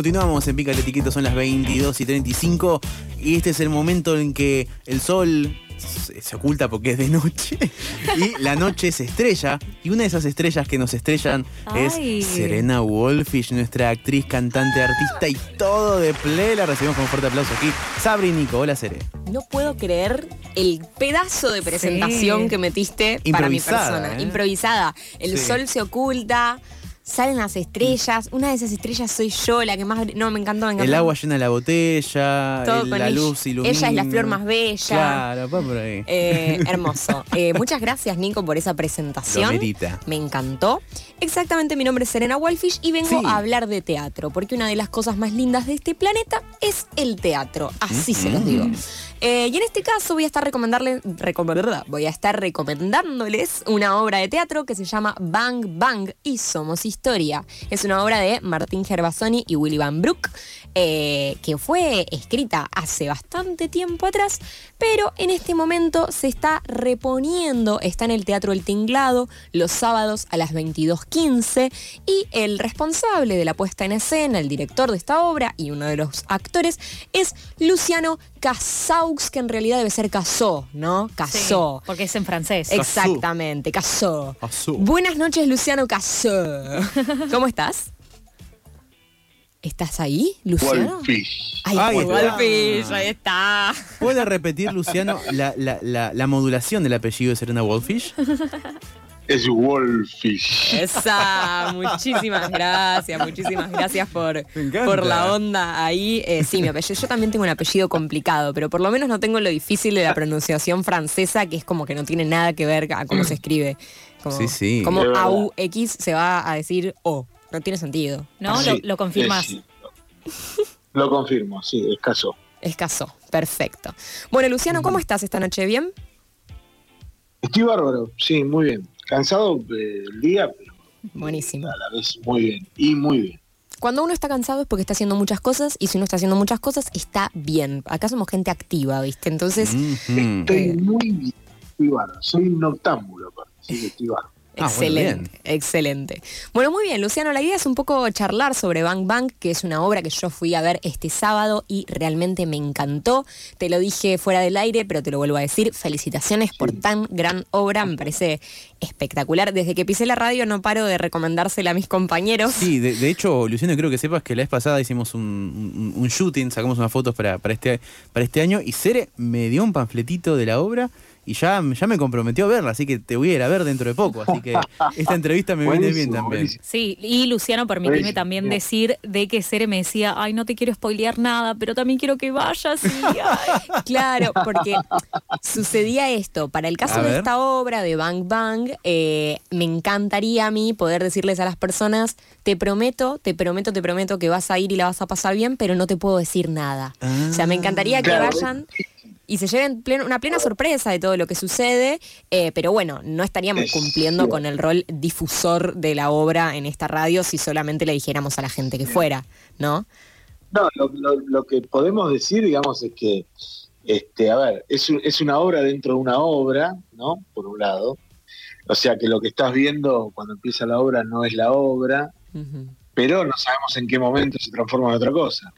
Continuamos en Pica el Etiqueto, son las 22 y 35 y este es el momento en que el sol se, se oculta porque es de noche y la noche se estrella y una de esas estrellas que nos estrellan Ay. es Serena Wolfish, nuestra actriz, cantante, artista y todo de play. La recibimos con un fuerte aplauso aquí. Sabri Nico, hola Sere. No puedo creer el pedazo de presentación Sí. que metiste para mi persona. ¿eh? Improvisada. El Sí. sol se oculta, salen las estrellas. Una de esas estrellas soy yo, la que más. No, me encantó, me encantó. El agua llena la botella, Todo el- con la ella. luz ilumina. Ella es la flor más bella. Claro, va por ahí. Eh, hermoso. Eh, muchas gracias, Nico, por esa presentación. Me encantó. Exactamente, mi nombre es Serena Wolfish y vengo Sí. a hablar de teatro, porque una de las cosas más lindas de este planeta es el teatro. Así se los digo. Eh, y en este caso voy a estar recomendarle, recomendar- voy a estar recomendándoles una obra de teatro que se llama Bang Bang y Somos Historia. Es una obra de Martín Gervasoni y Willy Van Broek, eh, que fue escrita hace bastante tiempo atrás, pero en este momento se está reponiendo, está en el Teatro El Tinglado los sábados a las 22.15 y el responsable de la puesta en escena, el director de esta obra y uno de los actores es Luciano Casaux, que en realidad debe ser Casó, ¿no? Casó. Sí, porque es en francés. Exactamente, Casó. Casó. Buenas noches, Luciano Casó. ¿Cómo estás? ¿Estás ahí, Luciano? Wolfish. Ahí. Wolfish, ahí está. ¿Puede repetir, Luciano, la, la- la- la modulación del apellido de Serena Wolfish? Es Wolfish. Esa, muchísimas gracias, muchísimas gracias por, por la onda ahí. Eh, sí, mi apellido, yo también tengo un apellido complicado, pero por lo menos no tengo lo difícil de la pronunciación francesa, que es como que no tiene nada que ver a cómo se escribe. Como, Sí, sí. Como. AUX se va a decir O. No tiene sentido. ¿No? Sí, lo, lo confirmas. es- lo confirmo, sí, es caso. Escaso. Perfecto. Bueno, Luciano, ¿cómo estás esta noche? ¿Bien? Estoy bárbaro, sí, muy bien. Cansado eh, del día, pero Buenísimo. a la vez muy bien. Y muy bien. Cuando uno está cansado es porque está haciendo muchas cosas y si uno está haciendo muchas cosas está bien. Acá somos gente activa, ¿viste? Entonces, Ujú. Estoy muy bien. Estoy bárbaro. Soy un noctámbulo, aparte, estoy bárbaro. Ah, excelente, excelente. Bueno, muy bien, Luciano, la idea es un poco charlar sobre Bang Bang, que es una obra que yo fui a ver este sábado y realmente me encantó. Te lo dije fuera del aire, pero te lo vuelvo a decir. Felicitaciones por tan gran obra, me parece espectacular. Desde que pisé la radio no paro de recomendársela a mis compañeros. Sí, de, de hecho, Luciano, creo que sepas que la vez pasada hicimos un, un- un shooting, sacamos unas fotos para, para, este, para este año y Cere me dio un panfletito de la obra y ya, ya me comprometió a verla, así que te voy a ir a ver dentro de poco. Así que esta entrevista me viene bien también. buenísimo. Sí, y Luciano, permíteme Buenísimo, también bien. decir de que Cere me decía, ay, no te quiero spoilear nada, pero también quiero que vayas. Y, ay. Claro, porque sucedía esto. Para el caso A de ver. esta obra de Bang Bang, eh, me encantaría a mí poder decirles a las personas, te prometo, te prometo, te prometo que vas a ir y la vas a pasar bien, pero no te puedo decir nada. O sea, me encantaría que Claro. vayan y se lleven una plena sorpresa de todo lo que sucede, eh, pero bueno, no estaríamos Es cumpliendo con el rol difusor de la obra en esta radio si solamente le dijéramos a la gente que fuera, ¿no? No, lo, lo- lo que podemos decir, digamos, es que, este, a ver, es, es una obra dentro de una obra, ¿no? Por un lado. O sea que lo que estás viendo cuando empieza la obra no es la obra, pero no sabemos en qué momento se transforma en otra cosa.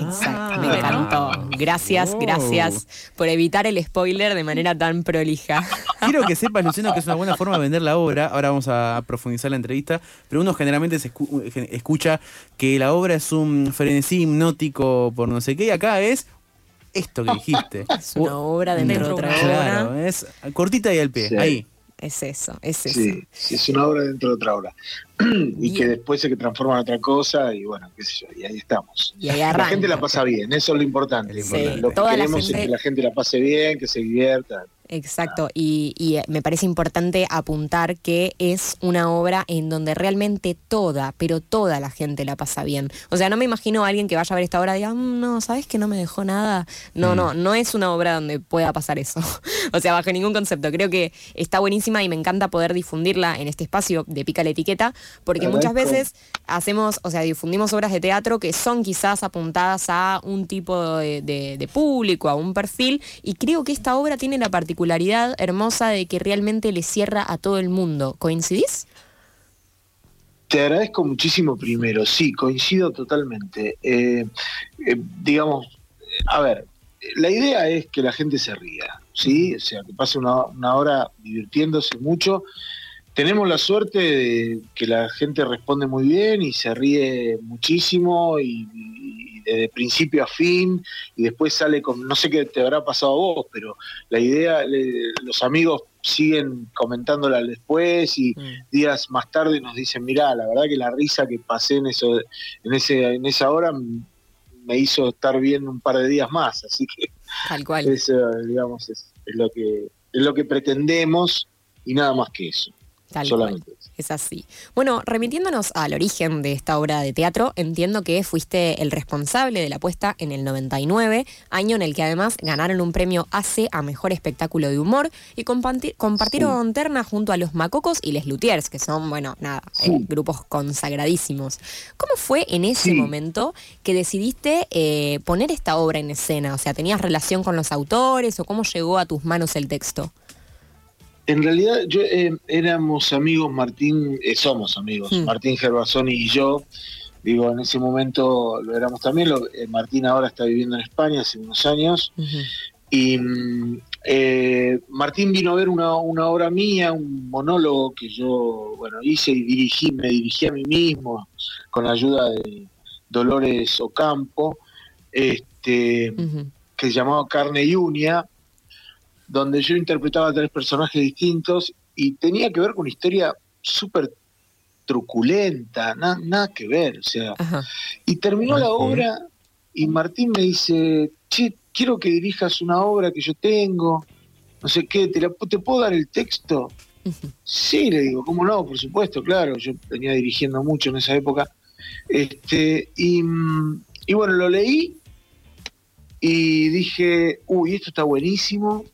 Exacto, me Ah. encantó. Gracias, Wow. gracias por evitar el spoiler de manera tan prolija. Quiero que sepas, Luciano, que es una buena forma de vender la obra. Ahora vamos a profundizar la entrevista. Pero uno generalmente se escu- gen- escucha que la obra es un frenesí hipnótico por no sé qué. Y acá es esto que dijiste. Es una obra dentro de otra una Claro, obra. es cortita y al pie. Sí. Ahí. Es eso, es eso. Sí, es una obra dentro de otra obra. y Bien. que después se que transforma en otra cosa y bueno, qué sé yo, y ahí estamos. Y ahí La arranca. gente la pasa bien, eso es lo importante. Lo importante. Lo que la queremos gente- es que la gente la pase bien, que se divierta. Exacto, y, y, eh, me parece importante apuntar que es una obra en donde realmente toda, pero toda la gente la pasa bien. O sea, no me imagino a alguien que vaya a ver esta obra y diga, "Mm, no, ¿sabes que no me dejó nada? No, no, no es una obra donde pueda pasar eso. o sea, bajo ningún concepto. Creo que está buenísima y me encanta poder difundirla en este espacio de Pica la Etiqueta, porque muchas veces hacemos, o sea, difundimos obras de teatro que son quizás apuntadas a un tipo de, de- de público, a un perfil, y creo que esta obra tiene la particularidad hermosa de que realmente le cierra a todo el mundo. ¿Coincidís? Te agradezco muchísimo primero, sí, coincido totalmente. Eh, eh, digamos, a ver, la idea es que la gente se ría, ¿sí? O sea, que pase una, una hora divirtiéndose mucho. Tenemos la suerte de que la gente responde muy bien y se ríe muchísimo y, y desde principio a fin y después sale con, no sé qué te habrá pasado a vos, pero la idea, le- los amigos siguen comentándola después y Mm. días más tarde nos dicen, mirá, la verdad que la risa que pasé en eso, en ese, en esa hora me hizo estar bien un par de días más, así que Tal cual. eso, digamos, es, es lo que es lo que pretendemos y nada más que eso, Tal solamente. Es así. Bueno, remitiéndonos al origen de esta obra de teatro, entiendo que fuiste el responsable de la puesta en el 99, año en el que además ganaron un premio AC a Mejor Espectáculo de Humor y comparti- compartieron terna junto a los Macocos y Les Lutiers, que son, bueno, nada, eh, Sí. grupos consagradísimos. ¿Cómo fue en ese Sí. momento que decidiste eh, poner esta obra en escena? O sea, ¿tenías relación con los autores o cómo llegó a tus manos el texto? En realidad yo eh, éramos amigos, Martín, eh, somos amigos, Mm. Martín Gervasoni y yo. Digo, en ese momento lo éramos también. lo- eh, Martín ahora está viviendo en España hace unos años. Y mm, eh, Martín vino a ver una, una obra mía, un monólogo que yo bueno hice y dirigí, me dirigí a mí mismo con la ayuda de Dolores Ocampo, este, que se llamaba Carne y Uña, donde yo interpretaba a tres personajes distintos y tenía que ver con una historia súper truculenta, na- nada que ver, o sea, Ajá. y terminó la obra y Martín me dice, che, quiero que dirijas una obra que yo tengo, no sé qué, ¿te, la, te puedo dar el texto? Sí, le digo, ¿cómo no? Por supuesto, claro, yo venía dirigiendo mucho en esa época. Este, y, mm, y bueno, lo leí y dije, uy, esto está buenísimo,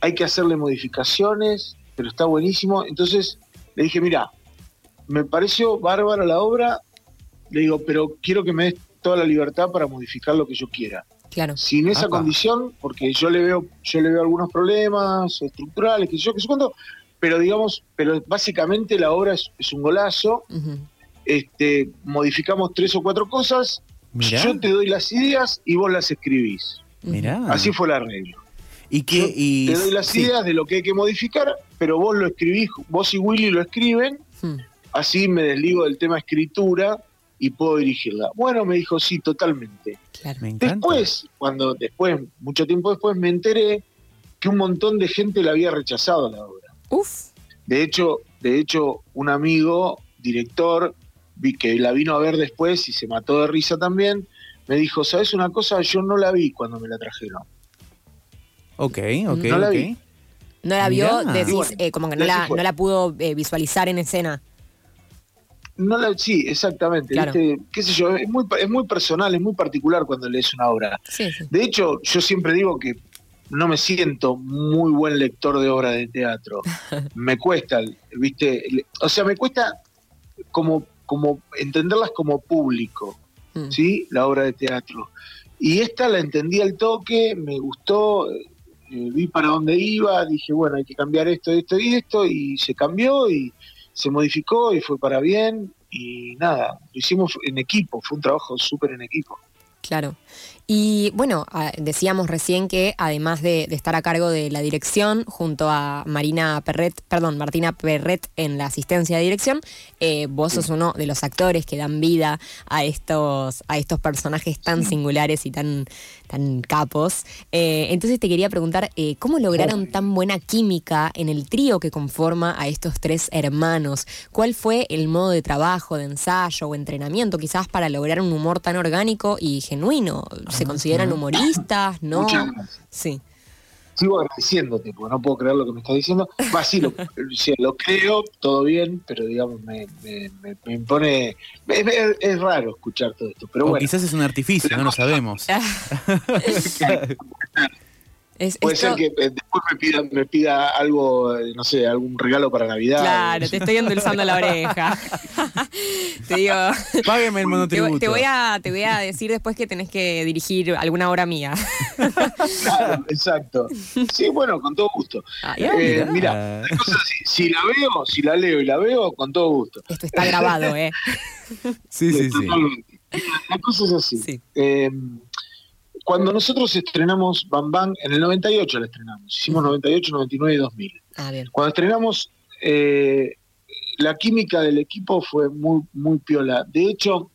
hay que hacerle modificaciones, pero está buenísimo. Entonces le dije, mira, me pareció bárbara la obra, le digo, pero quiero que me des toda la libertad para modificar lo que yo quiera. Claro. Sin esa condición, porque yo le veo, yo le veo algunos problemas estructurales, que yo, que sé cuánto, pero digamos, pero básicamente la obra es, es un golazo, este, modificamos tres o cuatro cosas, Mirá, yo te doy las ideas y vos las escribís. mirá. Así fue el arreglo. ¿Y Yo qué? Y, te doy las sí. ideas de lo que hay que modificar, pero vos lo escribís, vos y Willy lo escriben, Hmm. así me desligo del tema escritura y puedo dirigirla. Bueno, me dijo, sí, totalmente. Claro. Me encanta. Después, cuando después, mucho tiempo después, me enteré que un montón de gente la había rechazado la obra. Uf. De hecho, de hecho, un amigo, director, vi que la vino a ver después y se mató de risa también, me dijo, ¿sabes una cosa? Yo no la vi cuando me la trajeron. Ok, ok, No la ok. vi. No la vio, decís, eh, como que no la, no la pudo eh, visualizar en escena. No la, sí, exactamente. Claro. ¿viste? ¿Qué sé yo? Es muy, es muy personal, es muy particular cuando lees una obra. Sí, sí. De hecho, yo siempre digo que no me siento muy buen lector de obras de teatro. Me cuesta, ¿viste? O sea, me cuesta como, como entenderlas como público, Mm. ¿sí? La obra de teatro. Y esta la entendí al toque, me gustó, eh, vi para dónde iba, dije, bueno, hay que cambiar esto, esto y esto, y se cambió y se modificó y fue para bien. Y nada, lo hicimos en equipo, fue un trabajo súper en equipo. Claro. Y bueno, decíamos recién que además de, de estar a cargo de la dirección, junto a Marina Perret, perdón, Martina Perret en la asistencia de dirección, eh, vos sos uno de los actores que dan vida a estos, a estos personajes tan singulares y tan, tan capos. Eh, entonces te quería preguntar, eh, ¿cómo lograron tan buena química en el trío que conforma a estos tres hermanos? ¿Cuál fue el modo de trabajo, de ensayo o entrenamiento quizás para lograr un humor tan orgánico y genuino? ¿Se consideran humoristas? ¿No? Muchas gracias. Sí. sigo agradeciéndote, porque no puedo creer lo que me estás diciendo. Va, sí, lo, sí, lo creo, todo bien, pero digamos, me, me, me- me impone. Es, es- es raro escuchar todo esto, pero o bueno. quizás es un artificio, no lo sabemos. Es- Puede esto- ser que eh, después me pida, me pida algo, eh, no sé, algún regalo para Navidad. Claro, te estoy endulzando la oreja. te digo, Págueme el monotributo. te voy a, te voy a decir después que tenés que dirigir alguna obra mía. Claro, exacto. Sí, bueno, con todo gusto. Ah, Eh, mirá. mira, la cosa es así, si la veo, si la leo y la veo, con todo gusto. Esto está grabado, ¿eh? Sí, sí, sí. La cosa es así. Sí. Eh, cuando nosotros estrenamos Bam Bam, en el 98 la estrenamos. Hicimos 98, 99 y 2000. Ah, bien. Cuando estrenamos, eh, la química del equipo fue muy, muy piola. De hecho,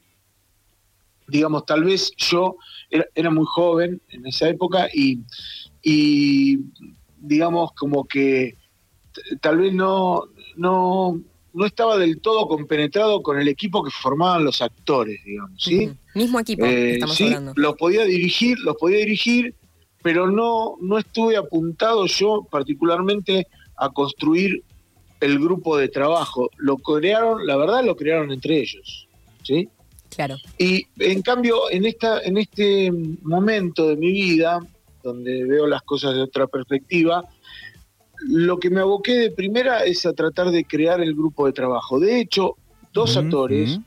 digamos, tal vez yo era, era muy joven en esa época y, y, digamos, como que tal vez no, no, no estaba del todo compenetrado con el equipo que formaban los actores, digamos, ¿sí? Mismo equipo Eh, estamos sí, hablando. los podía dirigir, los podía dirigir, pero no, no estuve apuntado yo particularmente a construir el grupo de trabajo. Lo crearon, la verdad lo crearon entre ellos, ¿sí? Claro. Y en cambio, en esta, en este momento de mi vida, donde veo las cosas de otra perspectiva, lo que me aboqué de primera es a tratar de crear el grupo de trabajo. De hecho, dos actores,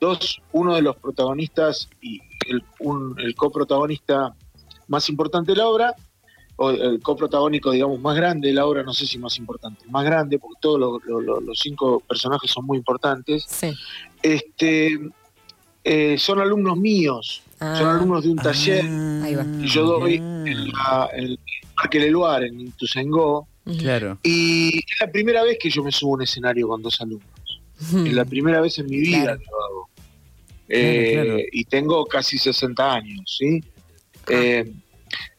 dos, uno de los protagonistas y el, un- el coprotagonista más importante de la obra, o el coprotagónico, digamos, más grande de la obra, no sé si más importante, más grande, porque todos lo- lo- lo- los cinco personajes son muy importantes, Sí. este, eh, son alumnos míos, son Ah, alumnos de un taller Ahí va. que yo doy Ah, en, la- en el Parque Leluar, en Ituzaingó. Claro. y es la primera vez que yo me subo a un escenario con dos alumnos. Es la primera vez en mi vida Claro. que lo hago. Eh, claro. Y tengo casi 60 años, ¿sí? Eh,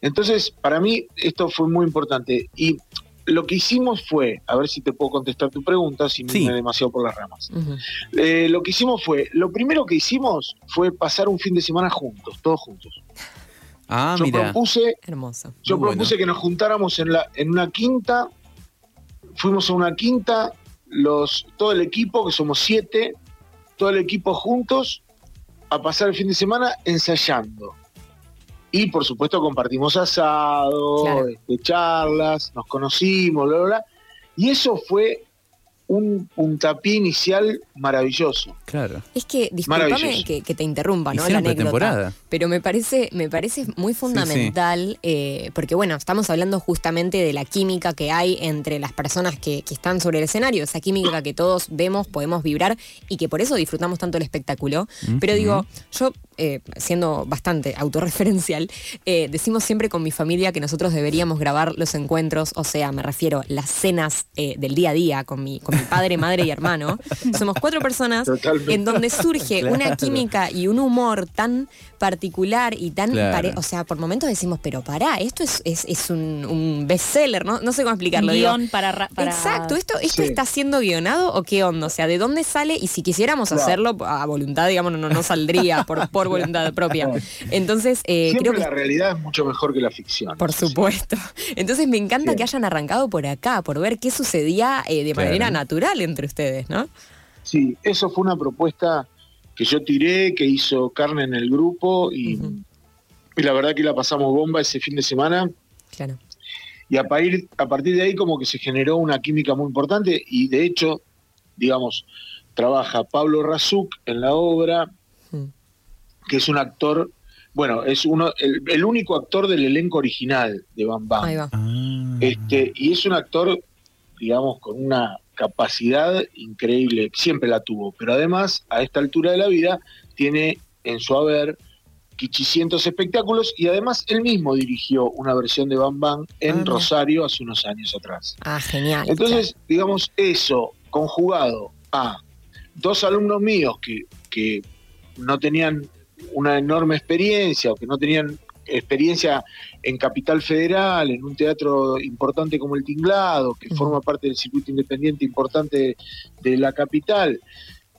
entonces, para mí esto fue muy importante. Y lo que hicimos fue, a ver si te puedo contestar tu pregunta, sin Sí. irme demasiado por las ramas. Eh, lo que hicimos fue, lo primero que hicimos fue pasar un fin de semana juntos, todos juntos. Ah, yo mira. propuse, Hermoso. yo Muy propuse que nos juntáramos en la, en una quinta, fuimos a una quinta, los, todo el equipo, que somos siete, todo el equipo juntos, a pasar el fin de semana ensayando. Y por supuesto compartimos asado, Claro. este, charlas, nos conocimos, bla, bla, bla. Y eso fue un puntapié inicial maravilloso. Claro. Es que, discúlpame que, que te interrumpa, ¿no? La anécdota. Pero me parece, me parece muy fundamental, eh, porque bueno, estamos hablando justamente de la química que hay entre las personas que, que están sobre el escenario, esa química que todos vemos, podemos vibrar y que por eso disfrutamos tanto el espectáculo. Pero digo, yo, eh, siendo bastante autorreferencial, eh, decimos siempre con mi familia que nosotros deberíamos grabar los encuentros, o sea, me refiero las cenas eh, del día a día con mi, con mi padre, madre y hermano. Somos cuatro personas Totalmente. en donde surge una química y un humor tan particular y tan Claro. pare- o sea, por momentos decimos, pero pará, esto es, es, es un, un bestseller, ¿no? No sé cómo explicarlo. digo. Guión para, ra- para- Exacto, ¿esto, esto Sí. está siendo guionado o qué onda? O sea, ¿de dónde sale? Y si quisiéramos Claro. hacerlo a voluntad, digamos, no, no saldría por, por voluntad propia. Entonces, eh, Siempre creo que la realidad es mucho mejor que la ficción. por supuesto. Entonces me encanta Sí. que hayan arrancado por acá, por ver qué sucedía eh, de Claro. manera natural entre ustedes, ¿no? Sí, eso fue una propuesta que yo tiré, que hizo Carne en el grupo y, la verdad que la pasamos bomba ese fin de semana Claro. y a partir, a partir de ahí como que se generó una química muy importante y de hecho, digamos, trabaja Pablo Razuk en la obra. Que es un actor, bueno, es uno el, el único actor del elenco original de Bam Bam. Ahí va. Ah. Este, y es un actor, digamos, con una capacidad increíble, siempre la tuvo, pero además, a esta altura de la vida, tiene en su haber quichicientos espectáculos y además él mismo dirigió una versión de Bam Bam en Ah. Rosario hace unos años atrás. Ah, genial. Entonces, digamos, eso conjugado a dos alumnos míos que, que no tenían una enorme experiencia o que no tenían experiencia en Capital Federal, en un teatro importante como el Tinglado, que forma parte del circuito independiente importante de la capital,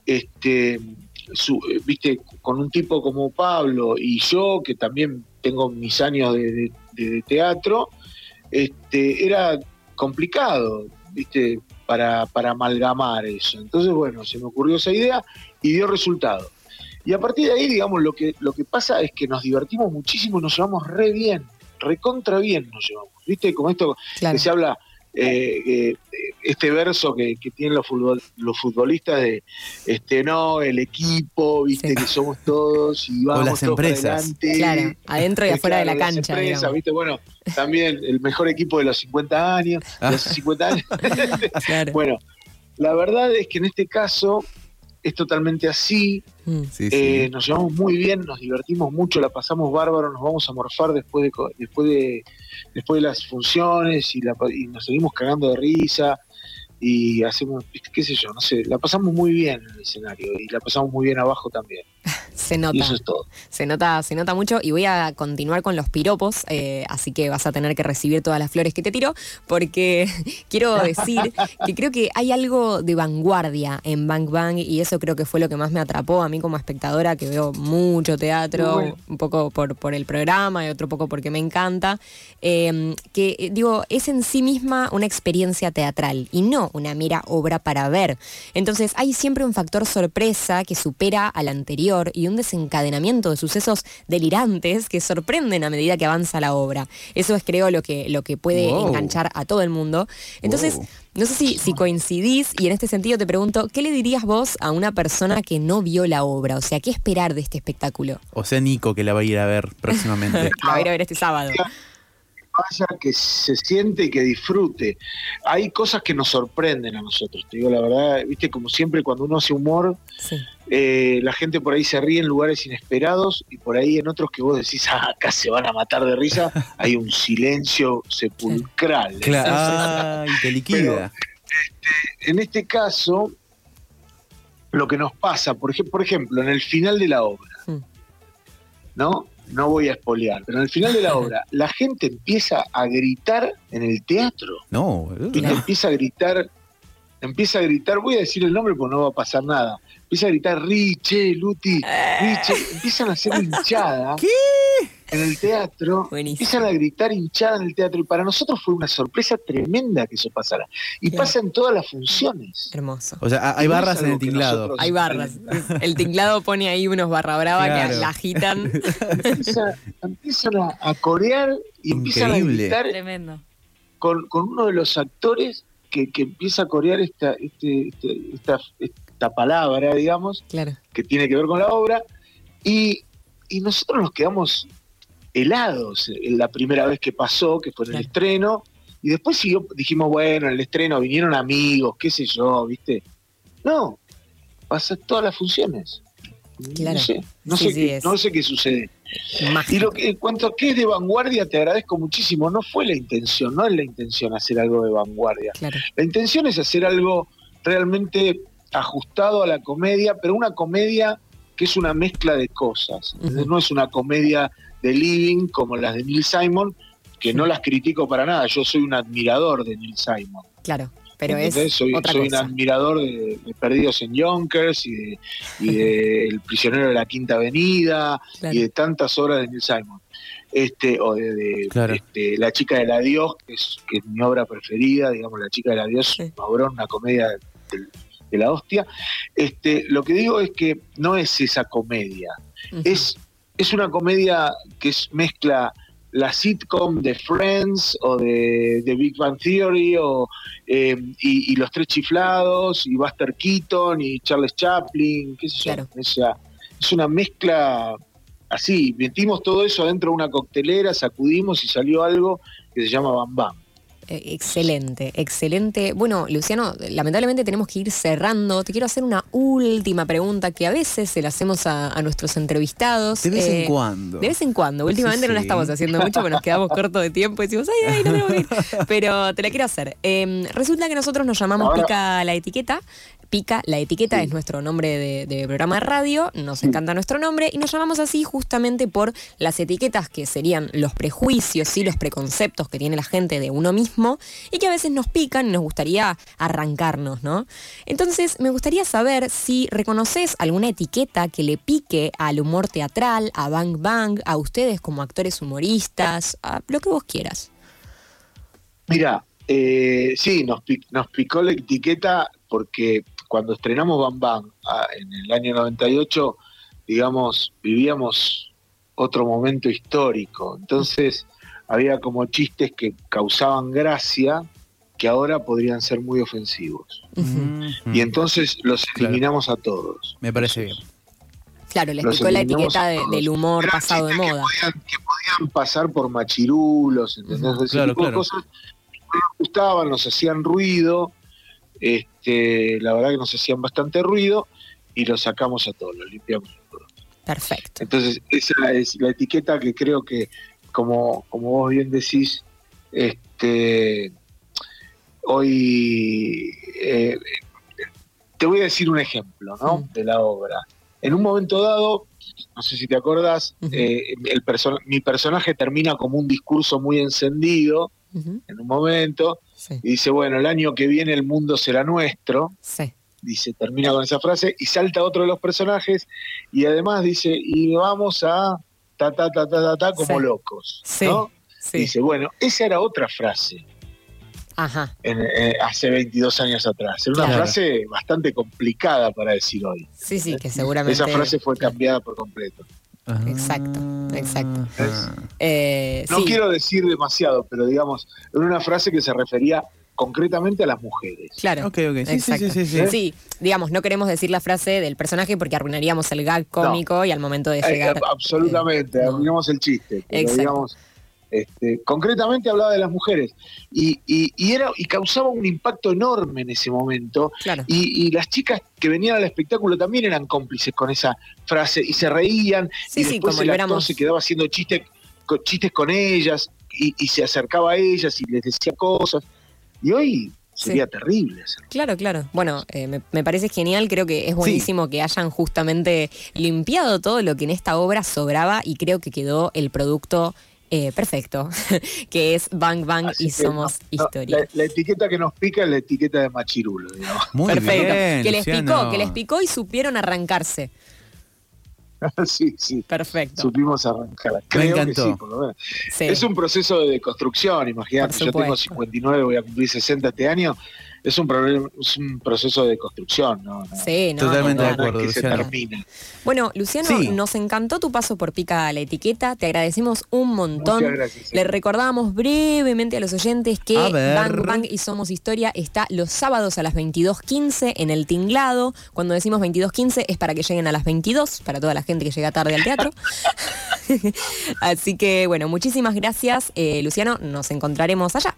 este, su- viste, con un tipo como Pablo y yo, que también tengo mis años de, de- de teatro, este, era complicado, viste, para, para amalgamar eso. Entonces, bueno, se me ocurrió esa idea y dio resultado. Y a partir de ahí, digamos, lo que, lo que pasa es que nos divertimos muchísimo y nos llevamos re bien. recontra bien nos llevamos. ¿Viste? Como esto Claro. que se habla, eh, eh, este verso que, que tienen los, futbol- los futbolistas de, este no, el equipo, ¿viste? Sí. Que somos todos y vamos las todos para empresas. adelante. Claro, adentro y afuera de la las cancha. empresas. ¿viste? Bueno, también el mejor equipo de los 50 años, de los 50 años. Claro. bueno, la verdad es que en este caso es totalmente así. Mm. Sí. Eh, nos llevamos muy bien, nos divertimos mucho, la pasamos bárbaro, nos vamos a morfar después de co- después de después de las funciones y, la pa- y nos seguimos cagando de risa y hacemos, qué sé yo, no sé, la pasamos muy bien en el escenario y la pasamos muy bien abajo también. Se Y nota. eso es todo. Se nota, se nota mucho y voy a continuar con los piropos, eh, así que vas a tener que recibir todas las flores que te tiro, porque quiero decir que creo que hay algo de vanguardia en Bang Bang y eso creo que fue lo que más me atrapó a mí como espectadora, que veo mucho teatro, bueno. un poco por, por el programa y otro poco porque me encanta, eh, que eh, digo, es en sí misma una experiencia teatral y no una mera obra para ver. Entonces hay siempre un factor sorpresa que supera al anterior y un desencadenamiento de sucesos delirantes que sorprenden a medida que avanza la obra. Eso es creo lo que, lo que puede Wow. enganchar a todo el mundo. Entonces, Wow. no sé si, si coincidís y en este sentido te pregunto, ¿qué le dirías vos a una persona que no vio la obra? O sea, ¿qué esperar de este espectáculo? O sea, Nico que la va a ir a ver próximamente. La voy a ir a ver este sábado. Vaya, que se siente y que disfrute. Hay cosas que nos sorprenden a nosotros, te digo la verdad, viste, como siempre cuando uno hace humor, Sí. eh, la gente por ahí se ríe en lugares inesperados y por ahí en otros que vos decís, ah, acá se van a matar de risa, hay un silencio sepulcral. Claro. Ay, te liquida. En este caso, lo que nos pasa, por, ej- por ejemplo, en el final de la obra, Mm. ¿no? No voy a espolear, pero en el final de la obra, la gente empieza a gritar en el teatro. No. ¿viste? Empieza a gritar, empieza a gritar, voy a decir el nombre porque no va a pasar nada. Empieza a gritar Riche, Luti, Riche, empiezan a hacer hinchada en el teatro, Buenísimo. empiezan a gritar hinchada en el teatro y para nosotros fue una sorpresa tremenda que eso pasara. Y Claro. pasa en todas las funciones. Hermoso. O sea, hay barras en el tinglado. nosotros- Hay barras. El tinglado pone ahí unos barra brava que la agitan. Empieza- empiezan a, a corear y empiezan a Increíble. gritar Tremendo. con, con uno de los actores que, que empieza a corear esta, este, este- esta, esta palabra, digamos, Claro. que tiene que ver con la obra, y, y nosotros nos quedamos helados en la primera vez que pasó, que fue en el Claro. estreno, y después siguió, dijimos, bueno, en el estreno vinieron amigos, qué sé yo, ¿viste? No, pasa todas las funciones. Claro. No sé, no, Sí, sé sí, qué, es. no sé qué sucede. Y lo que, en cuanto a qué es de vanguardia, te agradezco muchísimo. No fue la intención, no es la intención hacer algo de vanguardia. Claro. La intención es hacer algo realmente ajustado a la comedia, pero una comedia que es una mezcla de cosas. No es una comedia de living como las de Neil Simon, que no las critico para nada. Yo soy un admirador de Neil Simon. Claro. Pero ¿entendés? es soy, otra soy un admirador de, de Perdidos en Yonkers y de, y de El prisionero de la Quinta Avenida Claro. y de tantas obras de Neil Simon. Este, o de, de, Claro. este, La chica del adiós, que es, que es mi obra preferida, digamos, La chica del adiós, Sí. un una comedia del- de la hostia. Este, lo que digo es que no es esa comedia, es, es una comedia que es, mezcla la sitcom de Friends o de, de Big Bang Theory o, eh, y, y Los Tres Chiflados y Buster Keaton y Charles Chaplin, qué sé yo. O sea, es una mezcla así, metimos todo eso adentro de una coctelera, sacudimos y salió algo que se llama Bam Bam. Eh, Excelente, excelente. Bueno, Luciano, lamentablemente tenemos que ir cerrando. Te quiero hacer una última pregunta que a veces se la hacemos a, a nuestros entrevistados. De vez Eh, en cuando. De vez en cuando. Últimamente no la estamos haciendo mucho porque nos quedamos cortos de tiempo y decimos, ay, ay, no que ir. Pero te la quiero hacer. Eh, resulta que nosotros nos llamamos Ahora- Pica la Etiqueta. Pica la Etiqueta es nuestro nombre de, de programa de radio. Nos encanta nuestro nombre y nos llamamos así justamente por las etiquetas que serían los prejuicios y los preconceptos que tiene la gente de uno mismo y que a veces nos pican y nos gustaría arrancarnos, ¿no? Entonces, me gustaría saber si reconoces alguna etiqueta que le pique al humor teatral, a Bang Bang, a ustedes como actores humoristas, a lo que vos quieras. Mira, eh, sí, nos, nos picó la etiqueta porque cuando estrenamos Bam Bam ah, en el año 98, digamos, vivíamos otro momento histórico. Entonces, había como chistes que causaban gracia que ahora podrían ser muy ofensivos. Y entonces los Claro. eliminamos a todos. Me parece bien. Claro, les Los picó la etiqueta de- del humor Eran pasado de moda. Que podían, que podían pasar por machirulos, ¿entendés? Ujú, Ese claro, tipo de claro. cosas no nos gustaban, nos hacían ruido, este, la verdad que nos hacían bastante ruido y los sacamos a todos, los limpiamos a todos. Perfecto. Entonces, esa es la etiqueta que creo que, como, como vos bien decís, este, hoy eh, te voy a decir un ejemplo ¿no? Mm. de la obra. En un momento dado, no sé si te acordás, eh, el perso- mi personaje termina como un discurso muy encendido En un momento Sí, y dice, bueno, el año que viene el mundo será nuestro sí. dice, termina con esa frase y salta otro de los personajes y además dice, y vamos a ta ta ta ta ta, ta como Sí. locos. Dice, bueno, esa era otra frase Ajá. en- eh, hace 22 años atrás. Era una Claro. frase bastante complicada para decir hoy. Sí, sí, que seguramente. Esa frase fue cambiada por completo. Exacto, exacto. Ah. Eh, No sí, quiero decir demasiado, pero digamos, era una frase que se refería concretamente a las mujeres. Claro. Ok, ok. Sí, sí, Exacto. sí, sí, sí. Sí, digamos, no queremos decir la frase del personaje porque arruinaríamos el gag cómico y al momento de Eh, llegar. absolutamente, eh, no. arruinamos el chiste. Pero Exacto. digamos, este, concretamente hablaba de las mujeres y, y- y era y causaba un impacto enorme en ese momento. Claro. Y, y las chicas que venían al espectáculo también eran cómplices con esa frase y se reían. Sí, y sí, después como el actor se quedaba haciendo chistes con, chistes con ellas y, se acercaba a ellas y les decía cosas. Y hoy Sí. sería terrible hacerlo. Claro, claro. Bueno, eh, me, me parece genial, creo que es buenísimo que hayan justamente limpiado todo lo que en esta obra sobraba y creo que quedó el producto eh, perfecto, que es Bang Bang Así y Somos no, Historia. la, la etiqueta que nos pica es la etiqueta de machirulo, digamos. Muy Perfecto. bien. que les Luciano. picó, que les picó y supieron arrancarse. sí, sí. Perfecto. supimos arrancar. Creo que encantó. sí, por lo menos. Sí. Es un proceso de construcción, imagínate, yo tengo supuesto. 59, voy a cumplir 60 este año, es un, problema, es un proceso de construcción, ¿no? No, Sí, no, Totalmente no, de acuerdo, que se termina. Bueno, Luciano, Sí. nos encantó tu paso por Pica la Etiqueta, te agradecemos un montón. Muchas gracias. Le recordábamos brevemente a los oyentes que. Bang Bang y Somos Historia está los sábados a las 22.15 en el Tinglado. Cuando decimos 22.15 es para que lleguen a las 22, para toda la gente que llega tarde al teatro. Así que, bueno, muchísimas gracias, eh, Luciano. Nos encontraremos allá,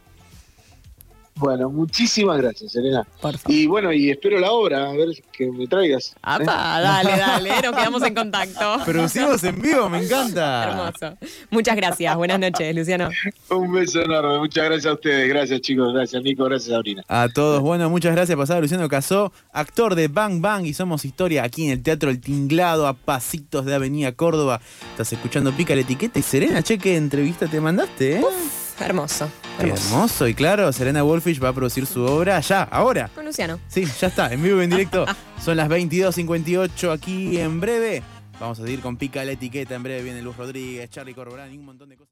Bueno, muchísimas gracias, favor. Y bueno, y espero la obra, a ver que me traigas. ¿eh? Apa, dale, dale, nos quedamos en contacto. Producimos en vivo, me encanta. Hermoso. Muchas gracias. Buenas noches, Luciano. Un beso enorme, muchas gracias a ustedes, gracias chicos, gracias Nico, gracias Sabrina. A todos, bueno, muchas gracias. Pasado Luciano Casó, actor de Bang Bang y Somos Historia aquí en el Teatro El Tinglado, a pasitos de Avenida Córdoba. Estás escuchando Pica la Etiqueta y Serena, che, qué entrevista te mandaste, ¿eh? Hermoso. Hermoso y claro, Serena Wolfish va a producir su obra ya, ahora. Con Luciano. Sí, ya está, en vivo y en directo. Son las 22.58 aquí en breve. Vamos a seguir con Pica la Etiqueta. En breve viene Luz Rodríguez, Charlie Corborán y un montón de cosas.